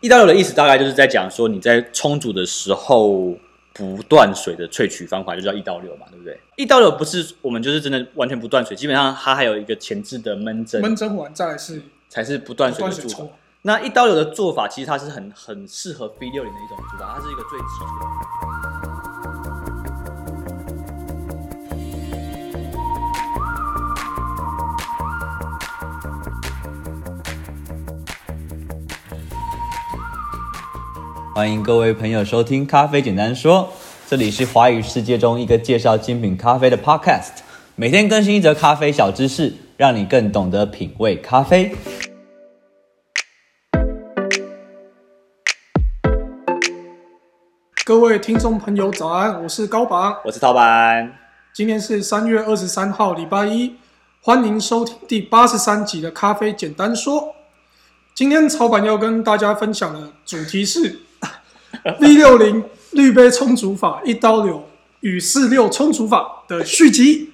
一刀流的意思大概就是在讲说你在冲煮的时候不断水的萃取方法，就叫一刀流嘛，对不对？一刀流不是我们就是真的完全不断水，基本上它还有一个前置的闷蒸，闷蒸完再来是才是不断水的做法。那一刀流的做法其实它是很很适合 V 六零的一种做法，它是一个最基础的。欢迎各位朋友收听《咖啡简单说》，这里是华语世界中一个介绍精品咖啡的 Podcast，每天更新一则咖啡小知识，让你更懂得品味咖啡。各位听众朋友，早安！我是高榜，我是陶板。今天是三月二十三号，礼拜一，欢迎收听第八十三集的《咖啡简单说》。今天草板要跟大家分享的主题是。V 六零滤杯冲煮法一刀流与四六冲煮法的续集。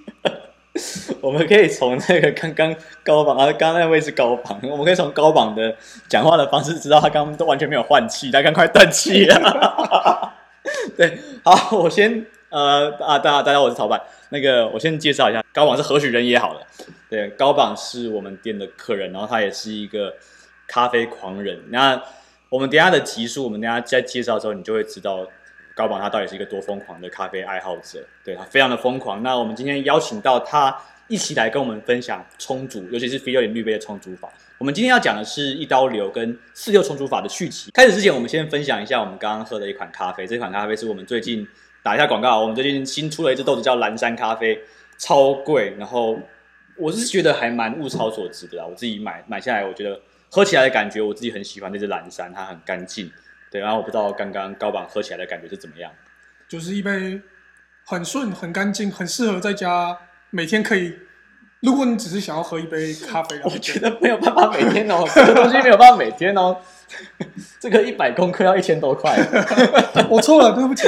我们可以从那个刚刚高榜啊，刚刚那位是高榜，我们可以从高榜的讲话的方式知道他刚刚都完全没有换气，他刚快断气了。对，好，我先呃啊，大家大家，我是陶板。那个我先介绍一下，高榜是何许人也好了。对，高榜是我们店的客人，然后他也是一个咖啡狂人。那我们等下的集数，我们等下在介绍的时候，你就会知道高榜他到底是一个多疯狂的咖啡爱好者。对，他非常的疯狂。那我们今天邀请到他一起来跟我们分享冲煮，尤其是 V60 滤杯的冲煮法。我们今天要讲的是一刀流跟四六冲煮法的续集。开始之前，我们先分享一下我们刚刚喝的一款咖啡。这款咖啡是我们最近打一下广告，我们最近新出了一支豆子叫蓝山咖啡，超贵。然后我是觉得还蛮物超所值的啦，我自己买买下来，我觉得。喝起来的感觉，我自己很喜欢这支蓝山，它很干净。对，然后我不知道刚刚高榜喝起来的感觉是怎么样。就是一杯很顺、很干净、很适合在家每天可以。如果你只是想要喝一杯咖啡，我觉得没有办法每天哦，这个东西没有办法每天哦。这个一百公克要一千多块。我错了，对不起。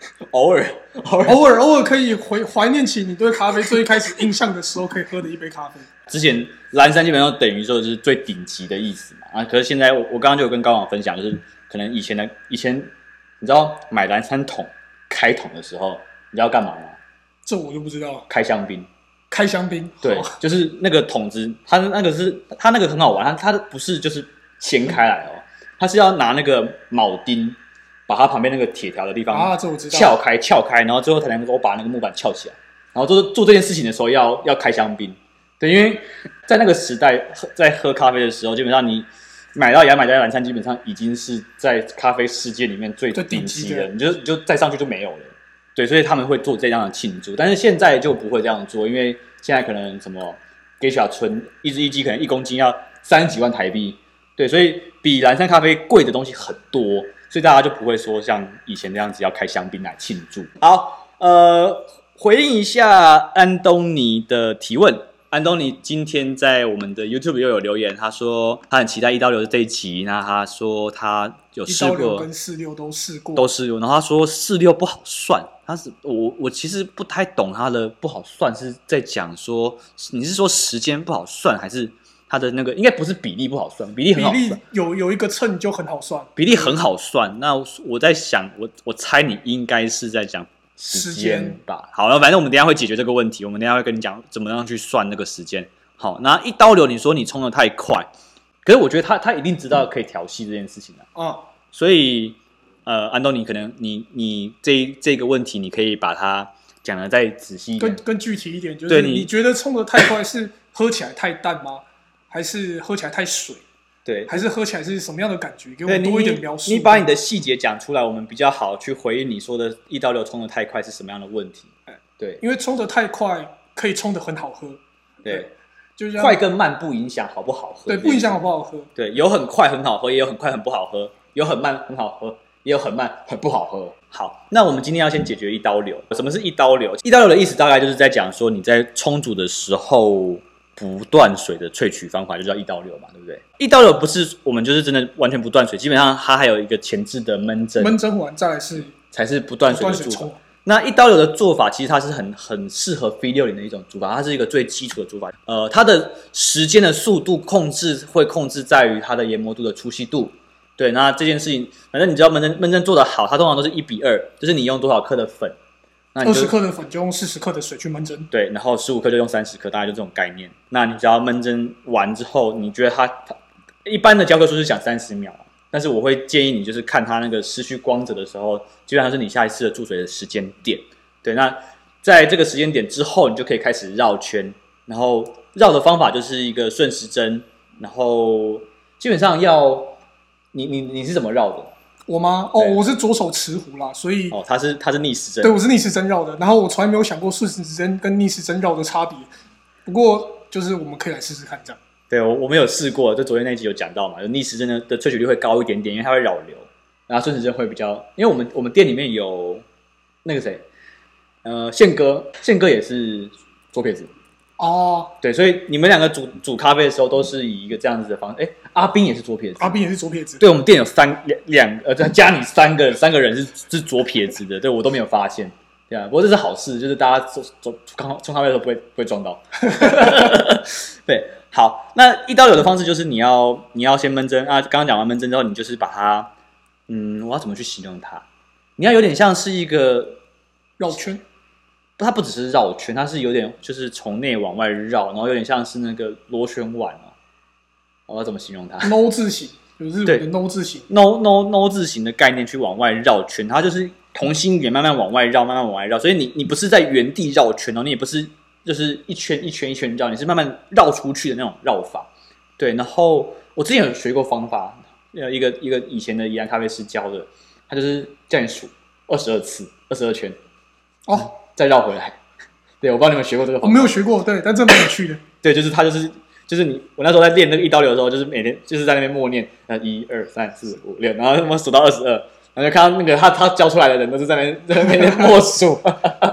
偶尔，偶尔，偶尔，偶尔可以回怀念起你对咖啡最开始印象的时候，可以喝的一杯咖啡。之前蓝山基本上等于说就是最顶级的意思嘛啊，可是现在我我刚刚就有跟高榜分享，就是可能以前的以前，你知道买蓝山桶开桶的时候，你知道干嘛吗？这我就不知道。开香槟，开香槟，对，就是那个桶子，它那个是它那个很好玩，它它不是就是掀开来哦，它是要拿那个铆钉。把它旁边那个铁条的地方啊，这我知道，撬开，撬开，然后最后才能够把那个木板撬起来。然后做做这件事情的时候要，要要开香槟。对，因为在那个时代，在喝咖啡的时候，基本上你买到牙买加蓝山，基本上已经是在咖啡世界里面最顶级的，你就你就再上去就没有了。对，所以他们会做这样的庆祝，但是现在就不会这样做，因为现在可能什么 Geisha 纯一只一机可能一公斤要三十几万台币。对，所以比蓝山咖啡贵的东西很多。所以大家就不会说像以前那样子要开香槟来庆祝。好，呃，回应一下安东尼的提问。安东尼今天在我们的 YouTube 又有留言，他说他很期待一刀流的这一集。那他说他有试过，跟四六都试过，都试过。然后他说四六不好算，他是我我其实不太懂他的不好算是在讲说，你是说时间不好算还是？它的那个应该不是比例不好算，比例很好算，有有一个秤就很好算，比例很好算。那我在想，我我猜你应该是在讲时间吧？间好了，反正我们等一下会解决这个问题，我们等一下会跟你讲怎么样去算那个时间。好，那一刀流，你说你冲的太快，可是我觉得他他一定知道可以调戏这件事情的啊。嗯、所以呃，安东尼，可能你你这这个问题，你可以把它讲的再仔细一点，更更具体一点，就是你，你觉得冲的太快是喝起来太淡吗？还是喝起来太水，对，还是喝起来是什么样的感觉？给我们多一点描述。你把你的细节讲出来，我们比较好去回应你说的一刀流冲的太快是什么样的问题？对，因为冲的太快可以冲的很好喝，对，就是快跟慢不影响好不好喝，对，不影响好不好喝，对，有很快很好喝，也有很快很不好喝，有很慢很好喝，也有很慢很不好喝。好，那我们今天要先解决一刀流。什么是一刀流？一刀流的意思大概就是在讲说你在冲煮的时候。不断水的萃取方法就叫一刀流嘛，对不对？一刀流不是我们就是真的完全不断水，基本上它还有一个前置的闷蒸，闷蒸完再来是才是不断水的做法。那一刀流的做法其实它是很很适合 V 六零的一种煮法，它是一个最基础的煮法。呃，它的时间的速度控制会控制在于它的研磨度的粗细度，对，那这件事情，反正你知道闷蒸闷蒸做得好，它通常都是一比二，就是你用多少克的粉，那二十克的粉就用四十克的水去闷蒸。对，然后十五克就用三十克，大概就这种概念。那你只要闷蒸完之后，你觉得它它一般的教科书是讲三十秒，但是我会建议你就是看它那个失去光泽的时候，基本上是你下一次的注水的时间点。对，那在这个时间点之后，你就可以开始绕圈，然后绕的方法就是一个顺时针，然后基本上要。你你你是怎么绕的？我吗？哦，我是左手持壶啦，所以哦，他是他是逆时针，对，我是逆时针绕的。然后我从来没有想过顺时针跟逆时针绕的差别。不过就是我们可以来试试看这样。对，我我们有试过，就昨天那一集有讲到嘛，就逆时针的的萃取率会高一点点，因为它会扰流，然后顺时针会比较，因为我们我们店里面有那个谁，呃，宪哥，宪哥也是左撇子。哦，对，所以你们两个煮煮咖啡的时候都是以一个这样子的方式。哎，阿斌也是左撇子，阿斌也是左撇子。对，我们店有三两两呃，加你三个三个人是是左撇子的，对我都没有发现。对啊，不过这是好事，就是大家走走刚冲咖啡的时候不会不会撞到。对，好，那一刀流的方式就是你要你要先闷蒸啊，刚刚讲完闷蒸之后，你就是把它，嗯，我要怎么去形容它？你要有点像是一个绕圈。它不只是绕圈，它是有点就是从内往外绕，然后有点像是那个螺旋丸啊。我要怎么形容它？No 字形，就是对 No 字形，No No No 字形的概念去往外绕圈，它就是同心圆慢慢往外绕，慢慢往外绕。所以你你不是在原地绕圈哦，你也不是就是一圈一圈一圈绕，你是慢慢绕出去的那种绕法。对，然后我之前有学过方法，呃，一个一个以前的宜兰咖啡师教的，他就是叫你数二十二次，二十二圈。哦。再绕回来，对，我不知道你们学过这个方法。我没有学过，对，但这蛮有趣的。对，就是他，就是就是你，我那时候在练那个一刀流的时候，就是每天就是在那边默念，呃，一二三四五六，然后什么数到二十二，然后就看到那个他他教出来的人都是在那边在那边默数。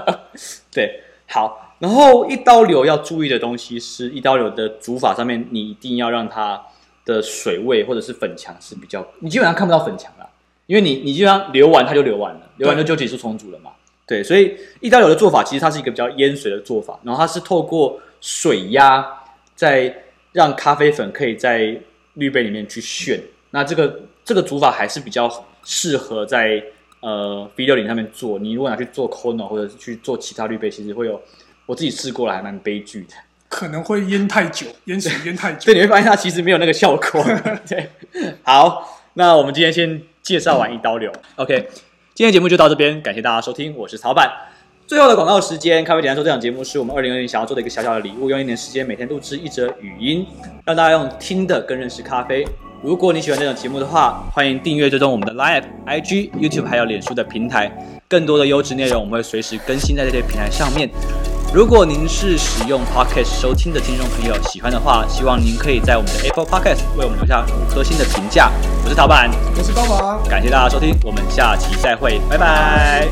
对，好，然后一刀流要注意的东西是一刀流的煮法上面，你一定要让它的水位或者是粉墙是比较，你基本上看不到粉墙了，因为你你基本上流完它就流完了，流完就就结束重组了嘛。对，所以一刀流的做法其实它是一个比较淹水的做法，然后它是透过水压在让咖啡粉可以在滤杯里面去炫。那这个这个煮法还是比较适合在呃 V 六零上面做。你如果拿去做 Kono 或者是去做其他滤杯，其实会有我自己试过了，还蛮悲剧的，可能会淹太久，淹水淹太久。对，你会发现它其实没有那个效果。对，好，那我们今天先介绍完一刀流，OK。今天节目就到这边，感谢大家收听，我是曹板。最后的广告时间，咖啡简单说，这档节目是我们二零二零想要做的一个小小的礼物，用一年时间每天录制一则语音，让大家用听的更认识咖啡。如果你喜欢这种节目的话，欢迎订阅追踪我们的 Live、IG、YouTube 还有脸书的平台，更多的优质内容我们会随时更新在这些平台上面。如果您是使用 Podcast 收听的听众朋友，喜欢的话，希望您可以在我们的 Apple Podcast 为我们留下五颗星的评价。我是陶板，我是高宝，感谢大家收听，我们下期再会，拜拜。